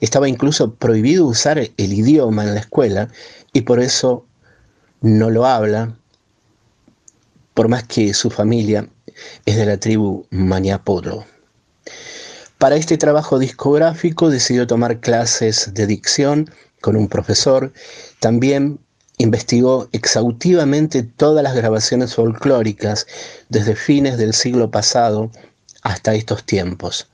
Estaba incluso prohibido usar el idioma en la escuela y por eso no lo habla, por más que su familia es de la tribu Maniapolo. Para este trabajo discográfico decidió tomar clases de dicción con un profesor. También investigó exhaustivamente todas las grabaciones folclóricas desde fines del siglo pasado hasta estos tiempos,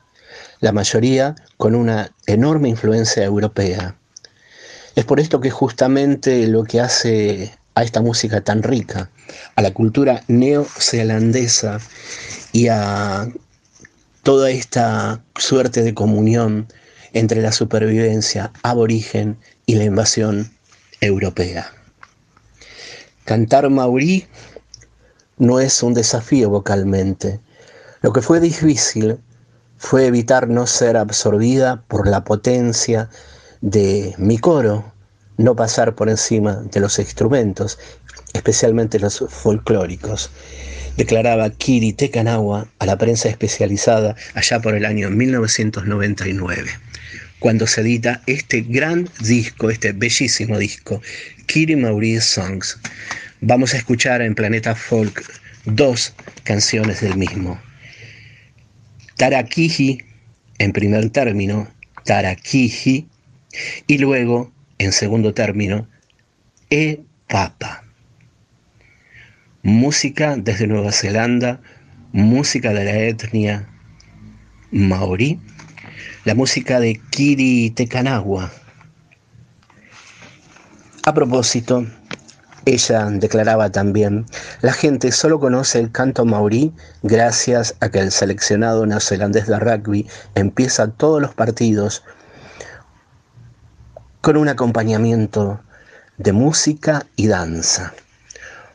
la mayoría con una enorme influencia europea. Es por esto que justamente lo que hace a esta música tan rica, a la cultura neozelandesa y a toda esta suerte de comunión entre la supervivencia aborigen y la invasión europea. Cantar maurí no es un desafío vocalmente. Lo que fue difícil fue evitar no ser absorbida por la potencia de mi coro, no pasar por encima de los instrumentos, especialmente los folclóricos, declaraba Kiri Tekanawa a la prensa especializada allá por el año 1999, cuando se edita este gran disco, este bellísimo disco, Kiri Maurice Songs. Vamos a escuchar en Planeta Folk dos canciones del mismo. Tarakiji, en primer término, Tarakiji, y luego, en segundo término, E Papa. Música desde Nueva Zelanda, música de la etnia maorí, la música de Kiri Tekanawa. A propósito, ella declaraba también, la gente solo conoce el canto maorí gracias a que el seleccionado neozelandés de rugby empieza todos los partidos con un acompañamiento de música y danza.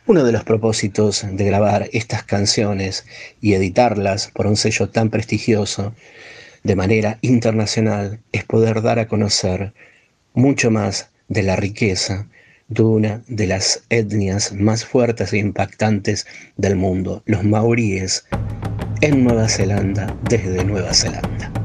Uno de los propósitos de grabar estas canciones y editarlas por un sello tan prestigioso de manera internacional es poder dar a conocer mucho más de la riqueza de una de las etnias más fuertes e impactantes del mundo, los maoríes, en Nueva Zelanda, desde Nueva Zelanda.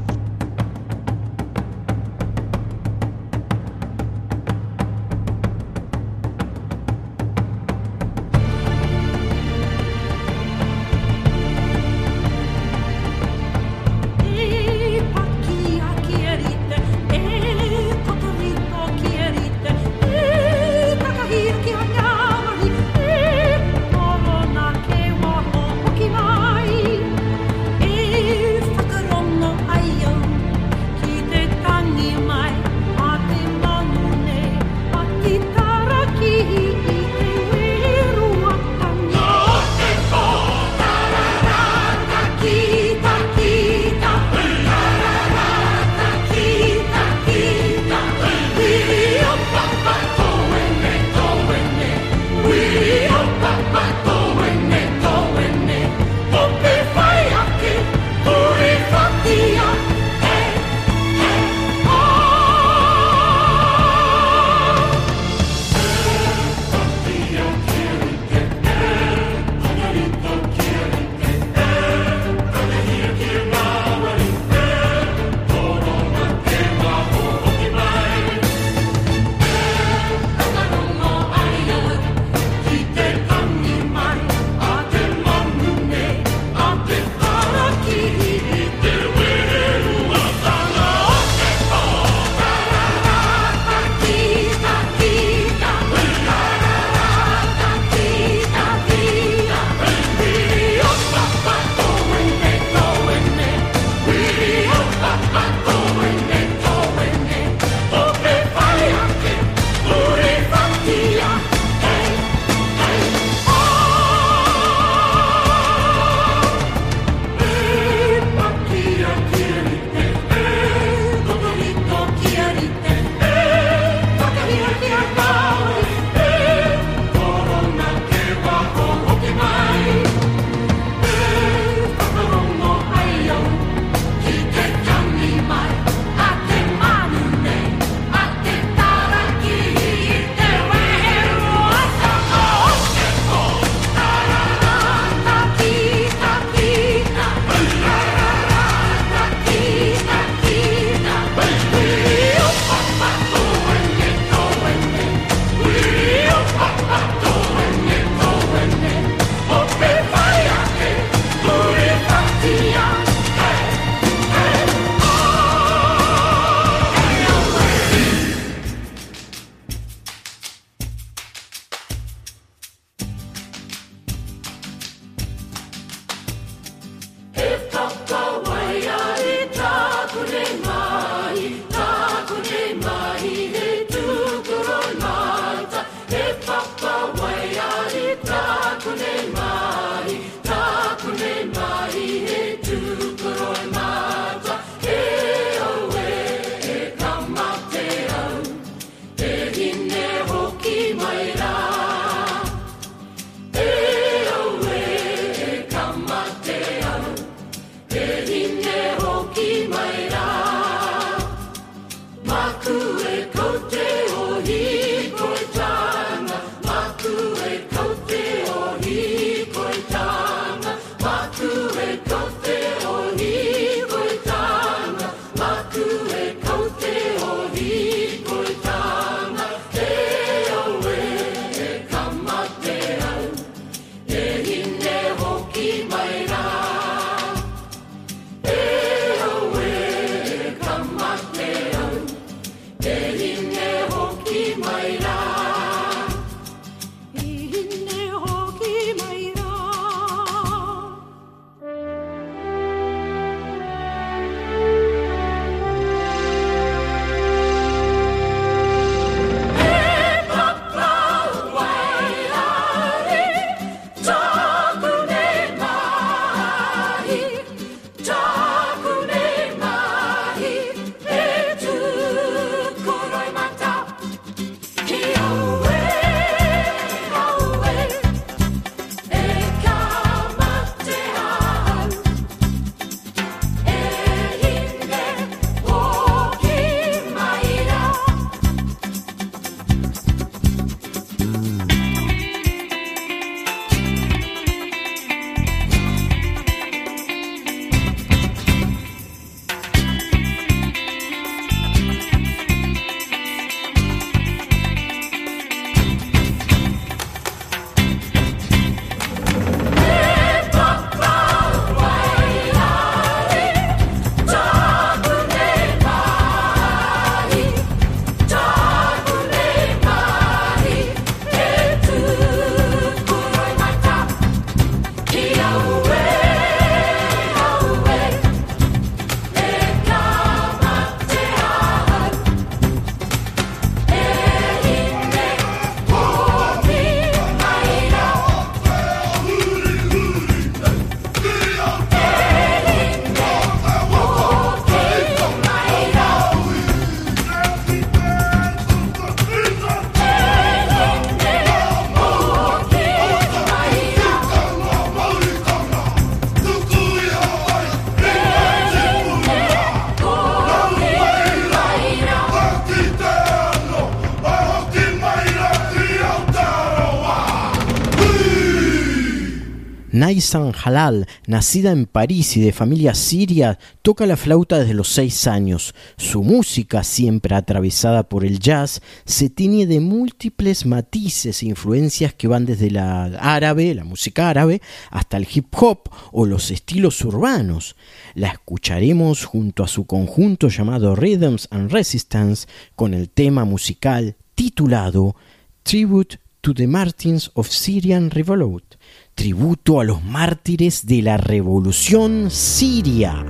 Halal, nacida en París y de familia siria, toca la flauta desde los seis años. Su música, siempre atravesada por el jazz, se tiñe de múltiples matices e influencias que van desde la árabe, la música árabe, hasta el hip hop o los estilos urbanos. La escucharemos junto a su conjunto llamado Rhythms and Resistance con el tema musical titulado Tribute to the Martins of Syrian Revolt, tributo a los mártires de la revolución siria.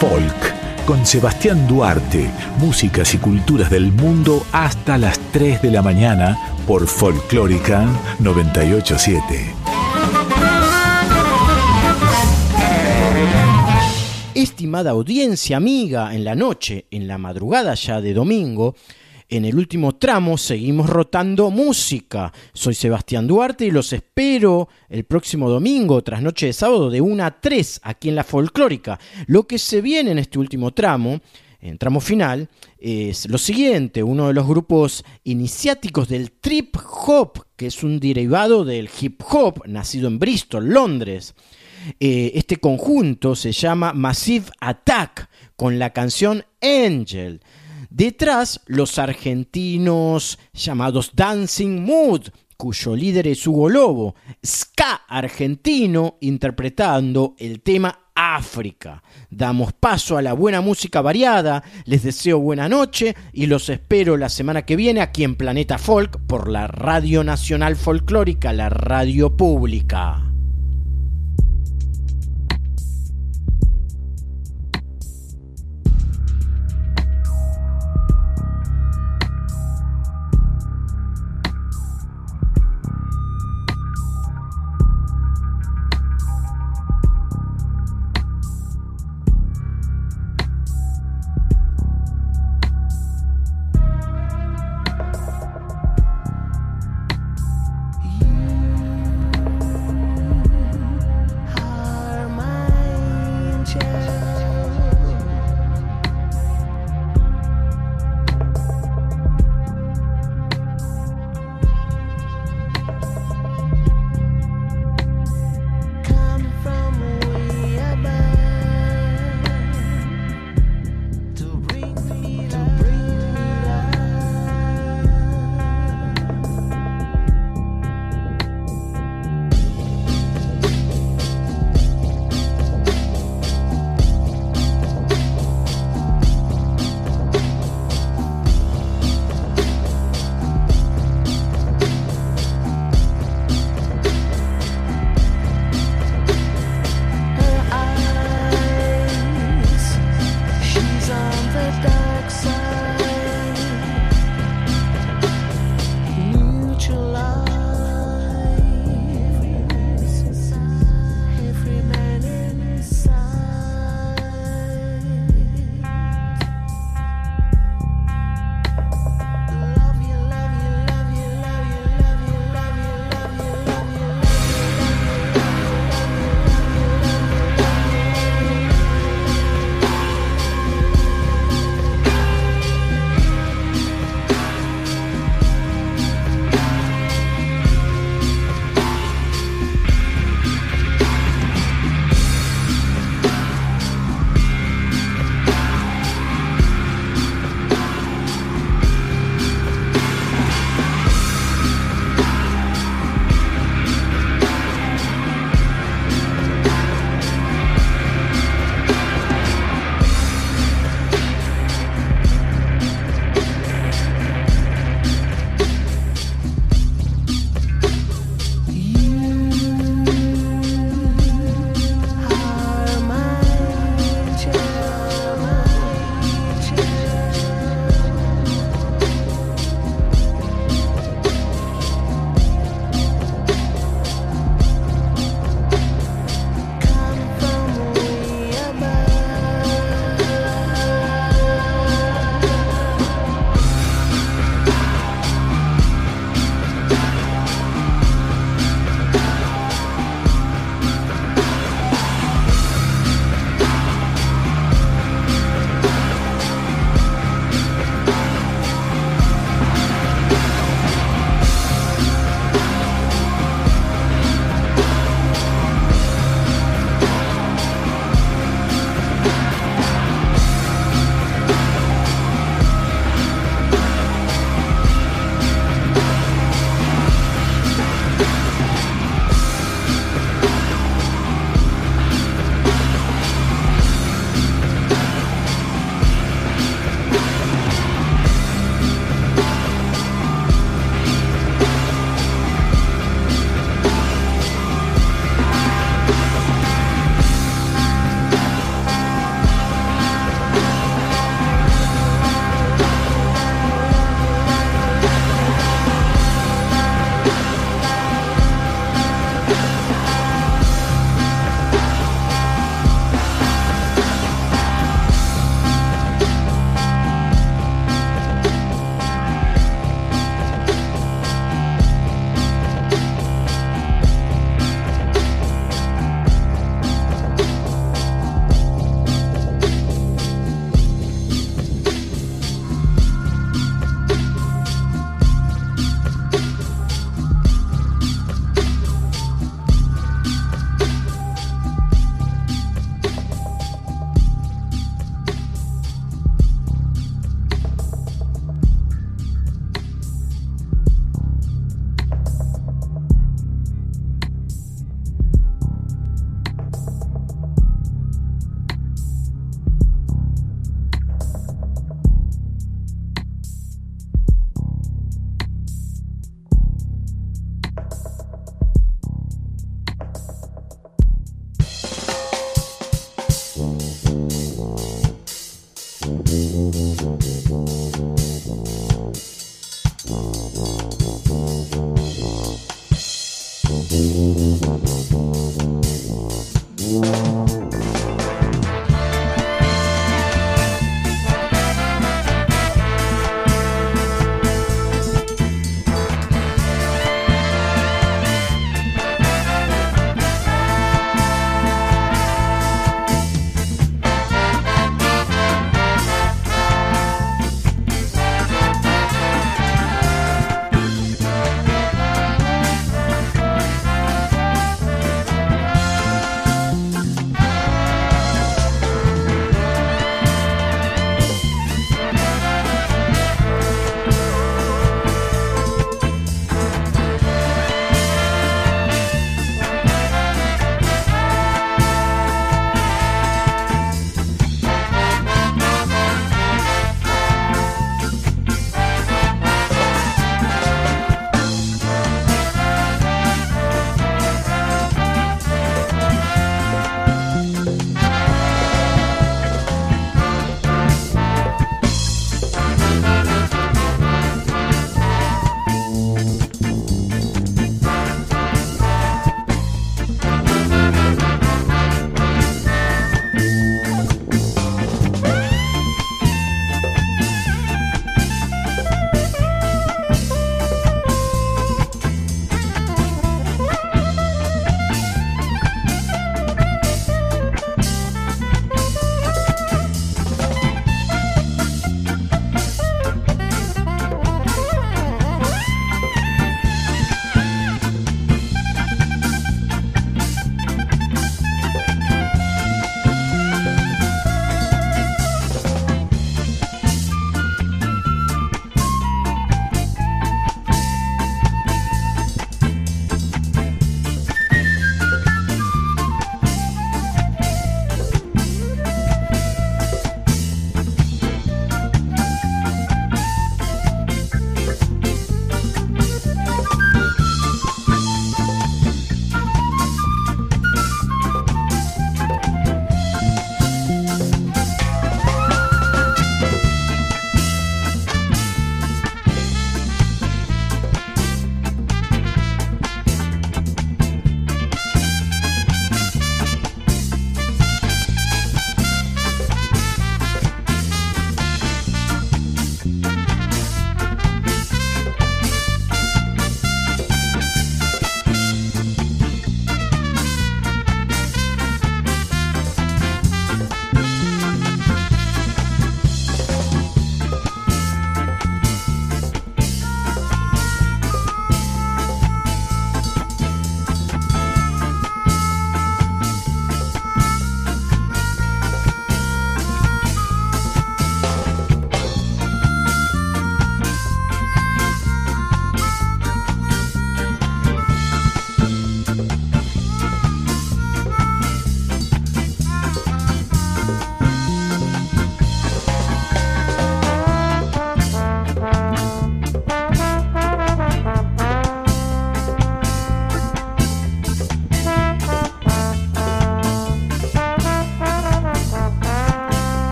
Folk con Sebastián Duarte, músicas y culturas del mundo hasta las 3 de la mañana por Folclórica 987. Estimada audiencia amiga, en la noche, en la madrugada ya de domingo, en el último tramo seguimos rotando música. Soy Sebastián Duarte y los espero el próximo domingo, tras noche de sábado, de 1 a 3, aquí en la folclórica. Lo que se viene en este último tramo, en tramo final, es lo siguiente, uno de los grupos iniciáticos del trip hop, que es un derivado del hip hop, nacido en Bristol, Londres. Eh, este conjunto se llama Massive Attack, con la canción Angel. Detrás, los argentinos llamados Dancing Mood, cuyo líder es Hugo Lobo, ska argentino interpretando el tema África. Damos paso a la buena música variada, les deseo buena noche y los espero la semana que viene aquí en Planeta Folk por la Radio Nacional Folclórica, la radio pública.